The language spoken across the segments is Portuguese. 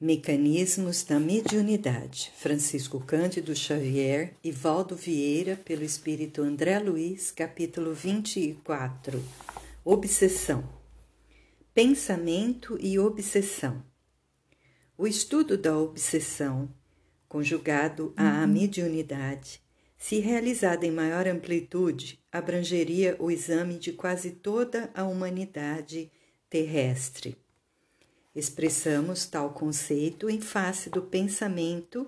Mecanismos da Mediunidade, Francisco Cândido Xavier e Valdo Vieira, pelo Espírito André Luiz, capítulo 24. Obsessão. Pensamento e obsessão. O estudo da obsessão, conjugado à uhum. mediunidade, se realizada em maior amplitude, abrangeria o exame de quase toda a humanidade terrestre Expressamos tal conceito em face do pensamento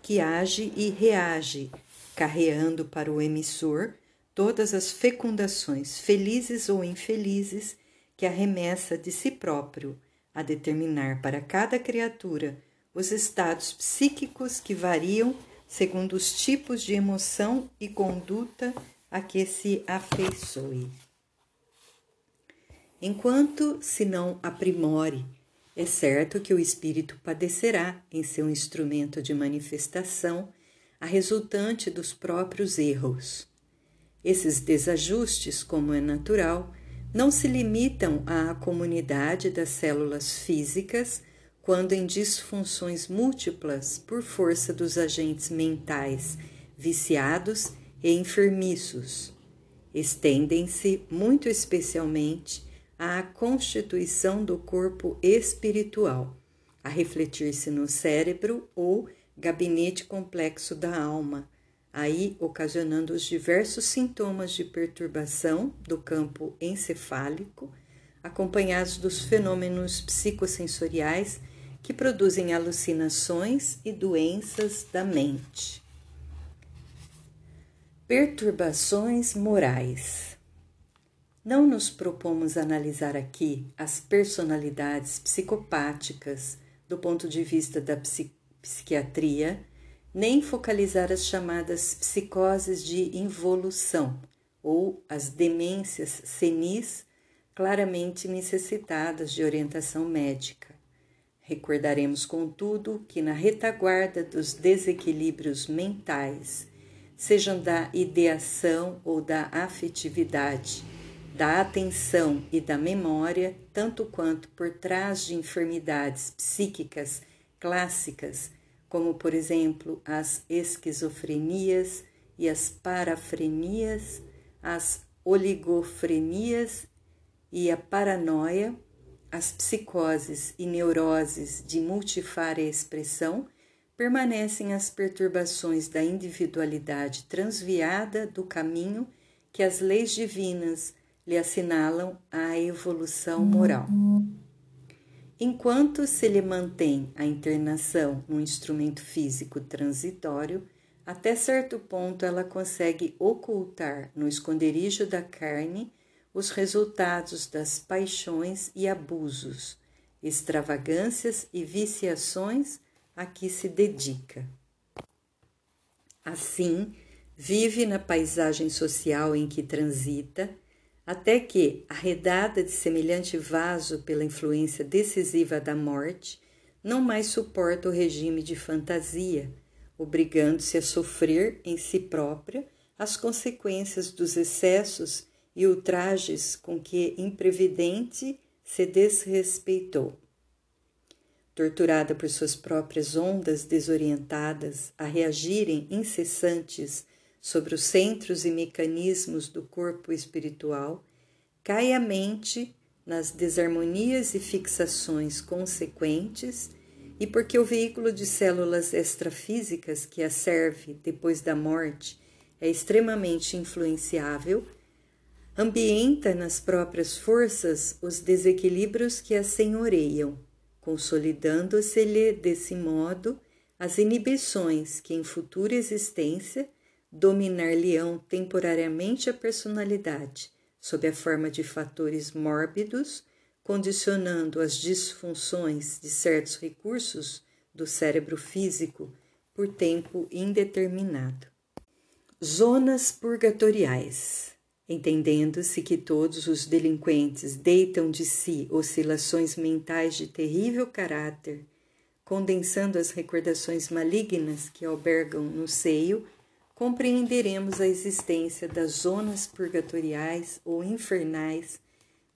que age e reage, carreando para o emissor todas as fecundações, felizes ou infelizes, que arremessa de si próprio a determinar para cada criatura os estados psíquicos que variam segundo os tipos de emoção e conduta a que se afeiçoe. Enquanto se não aprimore é certo que o espírito padecerá em seu instrumento de manifestação a resultante dos próprios erros. Esses desajustes, como é natural, não se limitam à comunidade das células físicas quando em disfunções múltiplas por força dos agentes mentais viciados e enfermiços. Estendem-se muito especialmente à constituição do corpo espiritual, a refletir-se no cérebro ou gabinete complexo da alma, aí ocasionando os diversos sintomas de perturbação do campo encefálico, acompanhados dos fenômenos psicossensoriais que produzem alucinações e doenças da mente. Perturbações morais. Não nos propomos analisar aqui as personalidades psicopáticas do ponto de vista da psiquiatria, nem focalizar as chamadas psicoses de involução ou as demências senis claramente necessitadas de orientação médica. Recordaremos, contudo, que na retaguarda dos desequilíbrios mentais, sejam da ideação ou da afetividade, da atenção e da memória, tanto quanto por trás de enfermidades psíquicas clássicas, como por exemplo as esquizofrenias e as parafrenias, as oligofrenias e a paranoia, as psicoses e neuroses de multifária expressão, permanecem as perturbações da individualidade transviada do caminho que as leis divinas lhe assinalam a evolução moral. Enquanto se lhe mantém a internação no instrumento físico transitório, até certo ponto ela consegue ocultar no esconderijo da carne os resultados das paixões e abusos, extravagâncias e viciações a que se dedica. Assim, vive na paisagem social em que transita até que, arredada de semelhante vaso pela influência decisiva da morte, não mais suporta o regime de fantasia, obrigando-se a sofrer em si própria as consequências dos excessos e ultrajes com que imprevidente se desrespeitou. Torturada por suas próprias ondas desorientadas a reagirem incessantes sobre os centros e mecanismos do corpo espiritual, cai a mente nas desarmonias e fixações consequentes, e porque o veículo de células extrafísicas que a serve depois da morte é extremamente influenciável, ambienta nas próprias forças os desequilíbrios que a senhoreiam, consolidando-se-lhe desse modo as inibições que em futura existência dominar-lhe-ão temporariamente a personalidade, sob a forma de fatores mórbidos, condicionando as disfunções de certos recursos do cérebro físico por tempo indeterminado. Zonas purgatoriais. Entendendo-se que todos os delinquentes deitam de si oscilações mentais de terrível caráter, condensando as recordações malignas que albergam no seio compreenderemos a existência das zonas purgatoriais ou infernais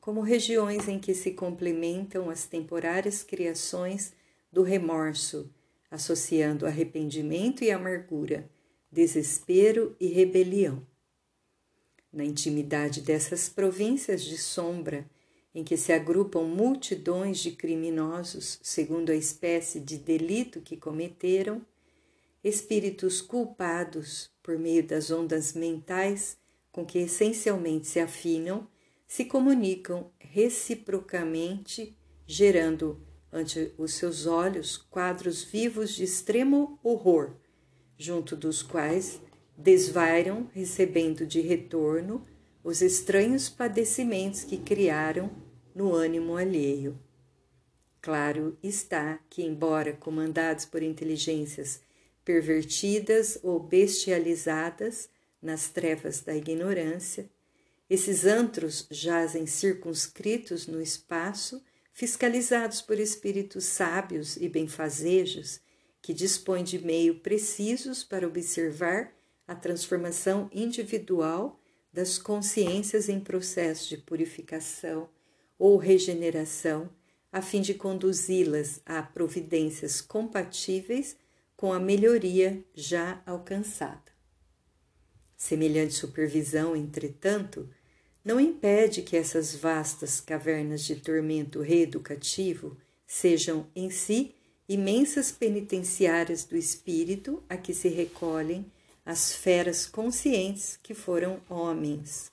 como regiões em que se complementam as temporárias criações do remorso, associando arrependimento e amargura, desespero e rebelião. Na intimidade dessas províncias de sombra, em que se agrupam multidões de criminosos segundo a espécie de delito que cometeram, espíritos culpados por meio das ondas mentais com que essencialmente se afinam, se comunicam reciprocamente, gerando ante os seus olhos quadros vivos de extremo horror, junto dos quais desvairam, recebendo de retorno os estranhos padecimentos que criaram no ânimo alheio. Claro está que, embora comandados por inteligências pervertidas ou bestializadas nas trevas da ignorância, esses antros jazem circunscritos no espaço, fiscalizados por espíritos sábios e benfazejos que dispõem de meio precisos para observar a transformação individual das consciências em processo de purificação ou regeneração, a fim de conduzi-las a providências compatíveis com a melhoria já alcançada. Semelhante supervisão, entretanto, não impede que essas vastas cavernas de tormento reeducativo sejam em si imensas penitenciárias do espírito a que se recolhem as feras conscientes que foram homens.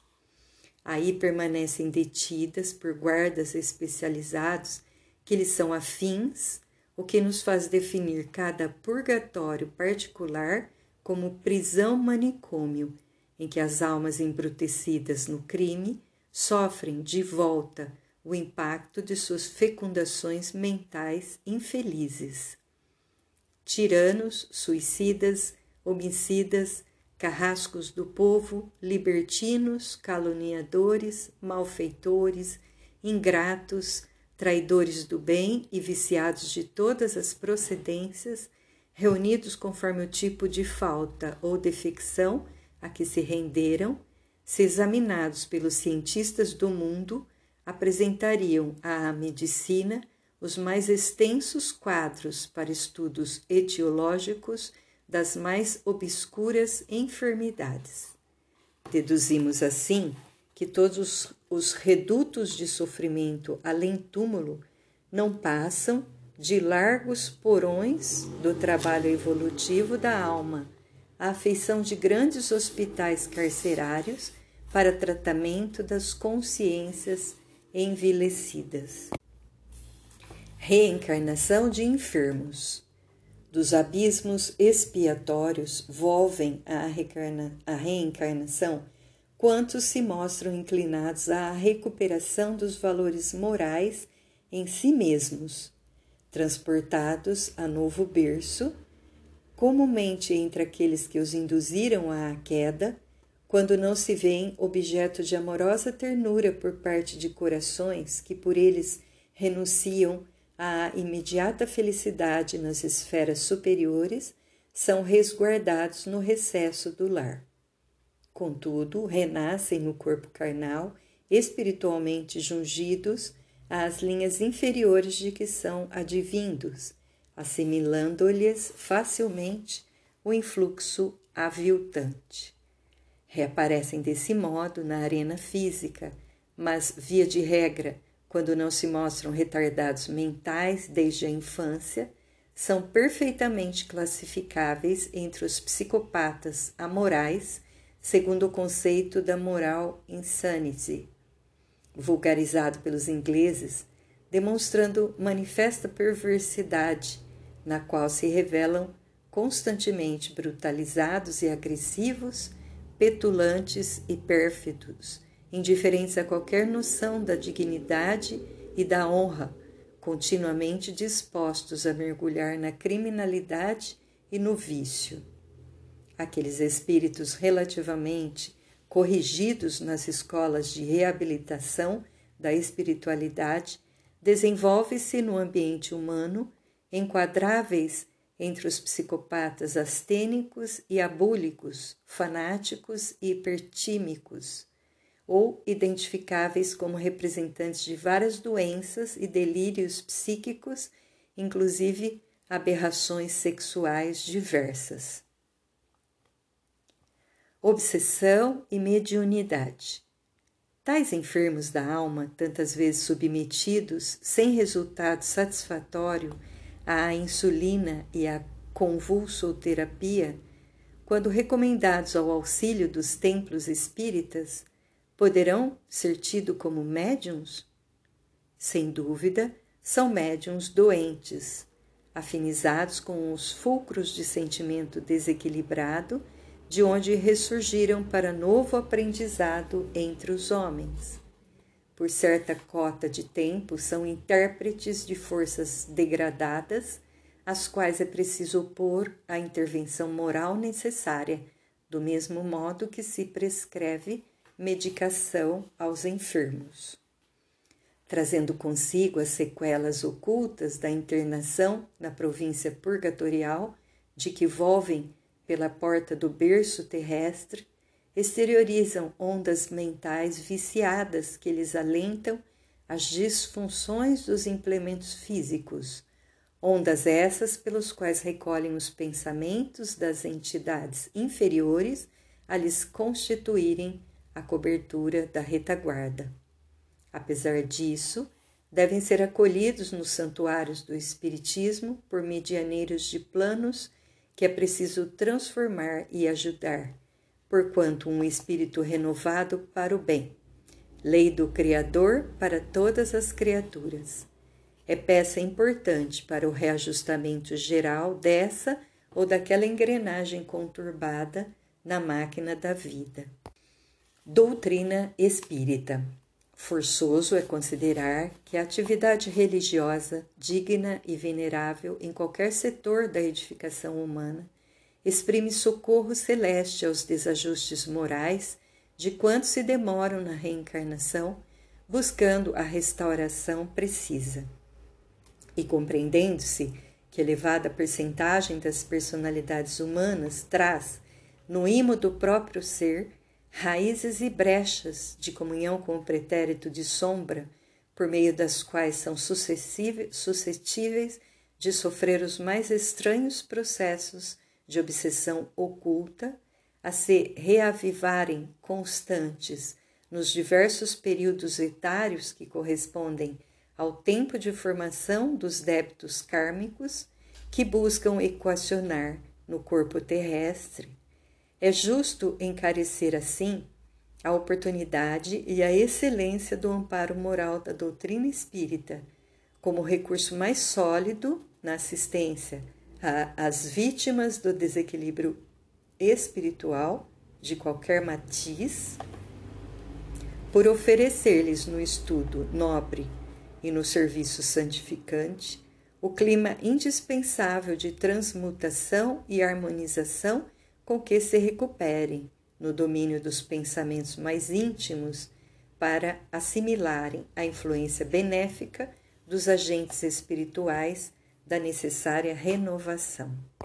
Aí permanecem detidas por guardas especializados que lhes são afins, o que nos faz definir cada purgatório particular como prisão manicômio, em que as almas embrutecidas no crime sofrem de volta o impacto de suas fecundações mentais infelizes. Tiranos, suicidas, homicidas, carrascos do povo, libertinos, caluniadores, malfeitores, ingratos, traidores do bem e viciados de todas as procedências, reunidos conforme o tipo de falta ou defecção a que se renderam, se examinados pelos cientistas do mundo, apresentariam à medicina os mais extensos quadros para estudos etiológicos das mais obscuras enfermidades. Deduzimos assim que todos os redutos de sofrimento além túmulo não passam de largos porões do trabalho evolutivo da alma, a afeição de grandes hospitais carcerários para tratamento das consciências envelhecidas. Reencarnação de enfermos. Dos abismos expiatórios volvem a reencarnação quantos se mostram inclinados à recuperação dos valores morais em si mesmos, transportados a novo berço, comumente entre aqueles que os induziram à queda, quando não se veem objeto de amorosa ternura por parte de corações que por eles renunciam à imediata felicidade nas esferas superiores, são resguardados no recesso do lar. Contudo, renascem no corpo carnal, espiritualmente jungidos às linhas inferiores de que são advindos, assimilando-lhes facilmente o influxo aviltante. Reaparecem desse modo na arena física, mas, via de regra, quando não se mostram retardados mentais desde a infância, são perfeitamente classificáveis entre os psicopatas amorais segundo o conceito da moral insanity, vulgarizado pelos ingleses, demonstrando manifesta perversidade, na qual se revelam constantemente brutalizados e agressivos, petulantes e pérfidos, indiferentes a qualquer noção da dignidade e da honra, continuamente dispostos a mergulhar na criminalidade e no vício aqueles espíritos relativamente corrigidos nas escolas de reabilitação da espiritualidade, desenvolve-se no ambiente humano, enquadráveis entre os psicopatas astênicos e abúlicos, fanáticos e hipertímicos, ou identificáveis como representantes de várias doenças e delírios psíquicos inclusive aberrações sexuais diversas. Obsessão e mediunidade. Tais enfermos da alma, tantas vezes submetidos, sem resultado satisfatório, à insulina e à convulsoterapia, quando recomendados ao auxílio dos templos espíritas, poderão ser tidos como médiums? Sem dúvida, são médiums doentes, afinizados com os fulcros de sentimento desequilibrado de onde ressurgiram para novo aprendizado entre os homens. Por certa cota de tempo, são intérpretes de forças degradadas, às quais é preciso opor a intervenção moral necessária, do mesmo modo que se prescreve medicação aos enfermos. Trazendo consigo as sequelas ocultas da internação na província purgatorial, de que volvem pela porta do berço terrestre, exteriorizam ondas mentais viciadas que lhes alentam as disfunções dos implementos físicos, ondas essas pelos quais recolhem os pensamentos das entidades inferiores a lhes constituírem a cobertura da retaguarda. Apesar disso, devem ser acolhidos nos santuários do Espiritismo por medianeiros de planos que é preciso transformar e ajudar, porquanto um espírito renovado para o bem, lei do Criador para todas as criaturas. É peça importante para o reajustamento geral dessa ou daquela engrenagem conturbada na máquina da vida. Doutrina espírita. Forçoso é considerar que a atividade religiosa, digna e venerável em qualquer setor da edificação humana, exprime socorro celeste aos desajustes morais de quantos se demoram na reencarnação, buscando a restauração precisa. E compreendendo-se que elevada percentagem das personalidades humanas traz, no imo do próprio ser, raízes e brechas de comunhão com o pretérito de sombra, por meio das quais são suscetíveis de sofrer os mais estranhos processos de obsessão oculta, a se reavivarem constantes nos diversos períodos etários que correspondem ao tempo de formação dos débitos kármicos que buscam equacionar no corpo terrestre é justo encarecer assim a oportunidade e a excelência do amparo moral da doutrina espírita como recurso mais sólido na assistência às vítimas do desequilíbrio espiritual de qualquer matiz, por oferecer-lhes no estudo nobre e no serviço santificante o clima indispensável de transmutação e harmonização com que se recuperem no domínio dos pensamentos mais íntimos para assimilarem a influência benéfica dos agentes espirituais da necessária renovação.